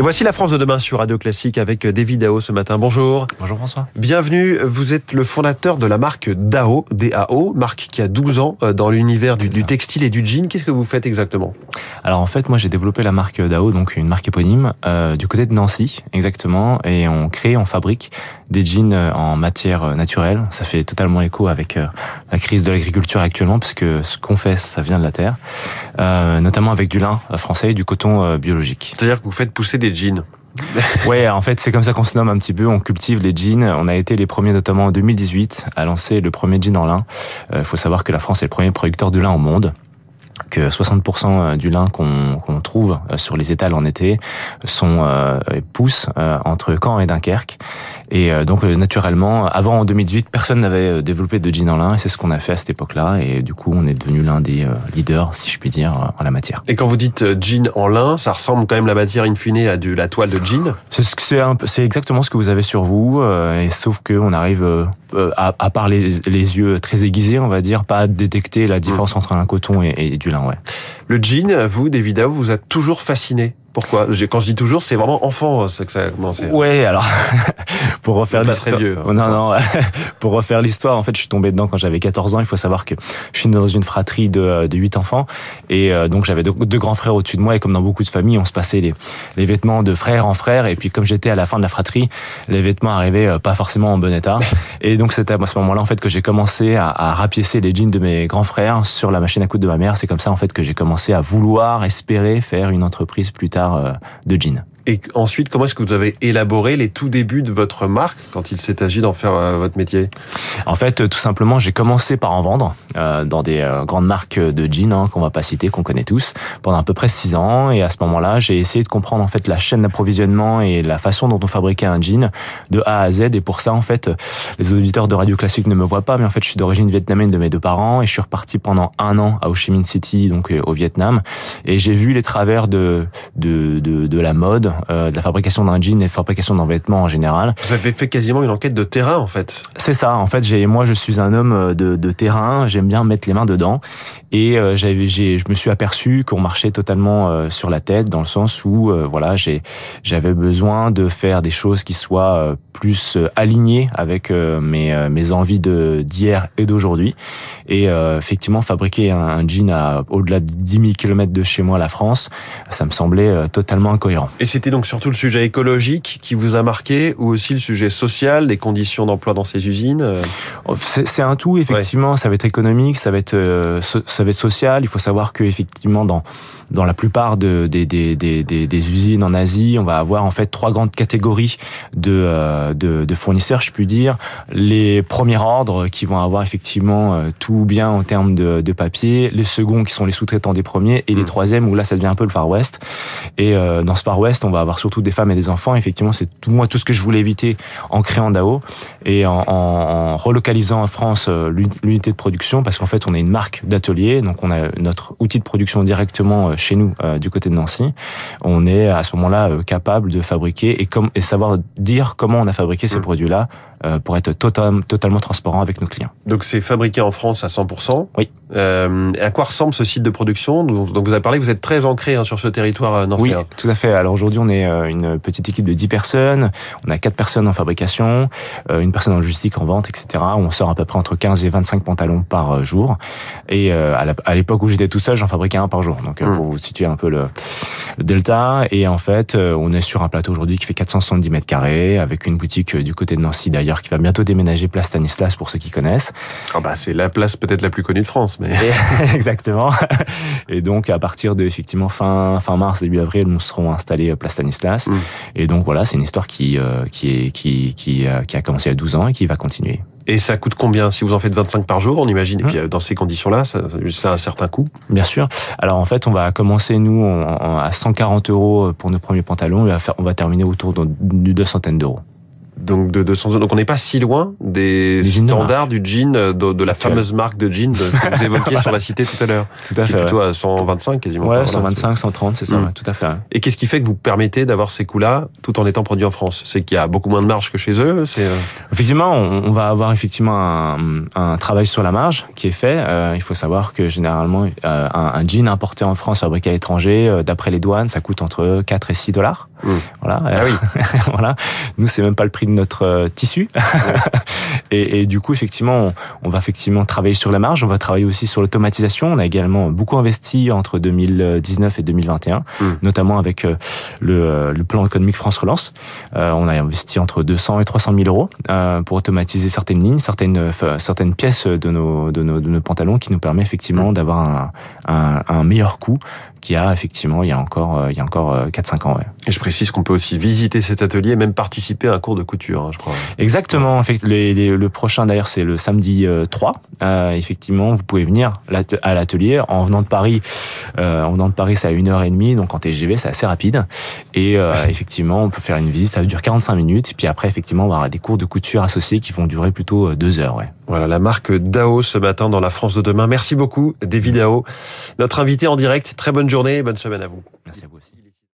Et voici la France de demain sur Radio Classique avec David Dao ce matin. Bonjour. Bonjour François. Bienvenue. Vous êtes le fondateur de la marque Dao, DAO, marque qui a 12 ans euh, dans l'univers du, du, textile et du jean. Qu'est-ce que vous faites exactement? Alors en fait, moi j'ai développé la marque Dao, donc une marque éponyme, euh, du côté de Nancy exactement, et on crée, on fabrique des jeans euh, en matière naturelle. Ça fait totalement écho avec la crise de l'agriculture actuellement, parce que ce qu'on fait, ça vient de la terre, euh, notamment avec du lin français et du coton biologique. C'est-à-dire que vous faites pousser des jeans ouais, en fait, c'est comme ça qu'on se nomme un petit peu. On cultive les jeans. On a été les premiers, notamment en 2018, à lancer le premier jean en lin. Il euh, faut savoir que la France est le premier producteur de lin au monde que 60% euh, du lin qu'on euh, sur les étals en été sont euh, poussent entre Caen et Dunkerque. Et donc naturellement, avant en 2018, personne n'avait développé de jean en lin et c'est ce qu'on a fait à cette époque-là. Et du coup, on est devenu l'un des leaders, si je puis dire, en la matière. Et quand vous dites jean en lin, ça ressemble quand même la matière in fine à de la toile de jean C'est exactement ce que vous avez sur vous, et sauf qu'on arrive à, à part les, les, yeux très aiguisés, on va dire, pas à détecter la différence mmh. entre un coton et, et du lin. Ouais. Le jean, vous, David vous a toujours fasciné pourquoi Quand je dis toujours, c'est vraiment enfant, c'est que ça a commencé. Ouais, alors pour refaire l'histoire. Hein. Non, non, pour refaire l'histoire, en fait, je suis tombé dedans quand j'avais 14 ans. Il faut savoir que je suis dans une fratrie de, de 8 enfants et euh, donc j'avais deux, grands frères au-dessus de moi et comme dans beaucoup de familles, on se passait les, les vêtements de frère en frère et puis comme j'étais à la fin de la fratrie, les vêtements arrivaient euh, pas forcément en bon état et donc c'était à ce moment-là en fait que j'ai commencé à, à rapiécer les jeans de mes grands frères sur la machine à coudre de ma mère. C'est comme ça en fait que j'ai commencé à vouloir espérer faire une entreprise plus tard euh. Et ensuite, comment est-ce que vous avez élaboré les tout débuts de votre marque quand il s'est agi d'en faire euh, votre métier? En fait, tout simplement, j'ai commencé par en vendre euh, dans des euh, grandes marques de jeans hein, qu'on va pas citer, qu'on connaît tous, pendant à peu près six ans. Et à ce moment-là, j'ai essayé de comprendre en fait la chaîne d'approvisionnement et la façon dont on fabriquait un jean de A à Z. Et pour ça, en fait, les auditeurs de Radio Classique ne me voient pas, mais en fait, je suis d'origine vietnamienne de mes deux parents et je suis reparti pendant un an à Ho Chi Minh City, donc au Vietnam, et j'ai vu les travers de de, de, de la mode euh, de la fabrication d'un jean et de la fabrication d'un vêtement en général. Vous avez fait quasiment une enquête de terrain en fait. C'est ça. En fait, j'ai moi je suis un homme euh, de, terrain. J'aime bien mettre les mains dedans et euh, je me suis aperçu qu'on marchait totalement sur la tête dans le sens où voilà j'ai j'avais besoin de faire des choses qui soient plus alignées avec mes envies de d'hier et d'aujourd'hui et effectivement fabriquer un, jean à au-delà de 10 000 km de chez moi la France ça me semblait totalement incohérent. Et c'était donc surtout le sujet écologique qui vous a marqué ou aussi le sujet social, les conditions d'emploi dans ces usines euh C'est un tout, effectivement. Ça va être économique, ça va être, euh, ça va être social. Il faut savoir que effectivement, dans, dans la plupart de, des, des, des, des, usines en Asie, on va avoir en fait trois grandes catégories de, euh, de, de fournisseurs, je puis dire. Les premiers ordres qui vont avoir effectivement tout bien en termes de, de papier, les seconds qui sont les sous-traitants des premiers, et les mmh. troisièmes où là ça devient un peu le Far West. Et dans ce Far West, on va avoir surtout des femmes et des enfants. Effectivement, c'est tout moi tout ce que je voulais éviter en créant DAO et en, en, relocalisant en France euh, l'unité de production, parce qu'en fait, on est une marque d'atelier, donc on a notre outil de production directement euh, chez nous euh, du côté de Nancy. On est à ce moment-là capable de fabriquer et, comme, et savoir dire comment on a fabriqué ces mmh. produits-là pour être total, totalement transparent avec nos clients. Donc c'est fabriqué en France à 100%. Oui. Euh, à quoi ressemble ce site de production Donc vous avez parlé, vous êtes très ancré hein, sur ce territoire nancéen. Oui, tout à fait. Alors aujourd'hui, on est une petite équipe de 10 personnes. On a 4 personnes en fabrication, une personne en logistique, en vente, etc. On sort à peu près entre 15 et 25 pantalons par jour. Et à l'époque où j'étais tout seul, j'en fabriquais un par jour. Donc mmh. pour vous situer un peu le, le delta. Et en fait, on est sur un plateau aujourd'hui qui fait 470 mètres carrés, avec une boutique du côté de Nancy d'ailleurs qui va bientôt déménager place Stanislas pour ceux qui connaissent. Ah bah c'est la place peut-être la plus connue de France, mais exactement. Et donc à partir de effectivement fin fin mars début avril, nous serons installés place Stanislas. Mm. Et donc voilà, c'est une histoire qui euh, qui est qui qui, euh, qui a commencé à 12 ans et qui va continuer. Et ça coûte combien si vous en faites 25 par jour, on imagine Et puis mmh. euh, dans ces conditions-là, ça, ça a un certain coût Bien sûr. Alors en fait, on va commencer nous à 140 euros pour nos premiers pantalons et on va terminer autour de deux centaines d'euros donc de 200 Donc on n'est pas si loin des standards du jean, de, de la fameuse marque de jean que vous évoquiez sur la cité tout à l'heure. Tout à fait. plutôt à 125 quasiment. Ouais, 125, 130, c'est ça, mm. tout à fait. Et qu'est-ce qui fait que vous permettez d'avoir ces coûts-là tout en étant produit en France? C'est qu'il y a beaucoup moins de marge que chez eux. C'est euh, effectivement, on, va avoir effectivement un, un, travail sur la marge qui est fait. Euh, il faut savoir que généralement, euh, un, un, jean importé en France fabriqué à l'étranger, d'après les douanes, ça coûte entre 4 et 6 dollars. Mmh. Voilà. Ah oui. voilà. Nous, c'est même pas le prix de notre euh, tissu. et, et, du coup, effectivement, on, on, va effectivement travailler sur la marge. On va travailler aussi sur l'automatisation. On a également beaucoup investi entre 2019 et 2021, mmh. notamment avec euh, le, le, plan économique France Relance. Euh, on a investi entre 200 et 300 000 euros euh, pour automatiser certaines lignes, certaines certaines pièces de nos, de nos de nos pantalons, qui nous permet effectivement d'avoir un, un, un meilleur coût qu'il y a effectivement il y a encore il y a encore 4-5 ans. Ouais. Et je précise qu'on peut aussi visiter cet atelier, même participer à un cours de couture, hein, je crois. Exactement. En fait, les, les, le prochain d'ailleurs c'est le samedi 3. Euh, effectivement, vous pouvez venir à l'atelier en venant de Paris. Euh, en venant de Paris, c'est à 1h30, donc en TGV, c'est assez rapide. Et euh, effectivement, on peut faire une visite, ça dure 45 minutes. Et puis après, effectivement, on va avoir des cours de couture associés qui vont durer plutôt 2 heures. Ouais. Voilà, la marque DAO ce matin dans la France de demain. Merci beaucoup, David DAO. Notre invité en direct. Très bonne journée et bonne semaine à vous. Merci à vous aussi.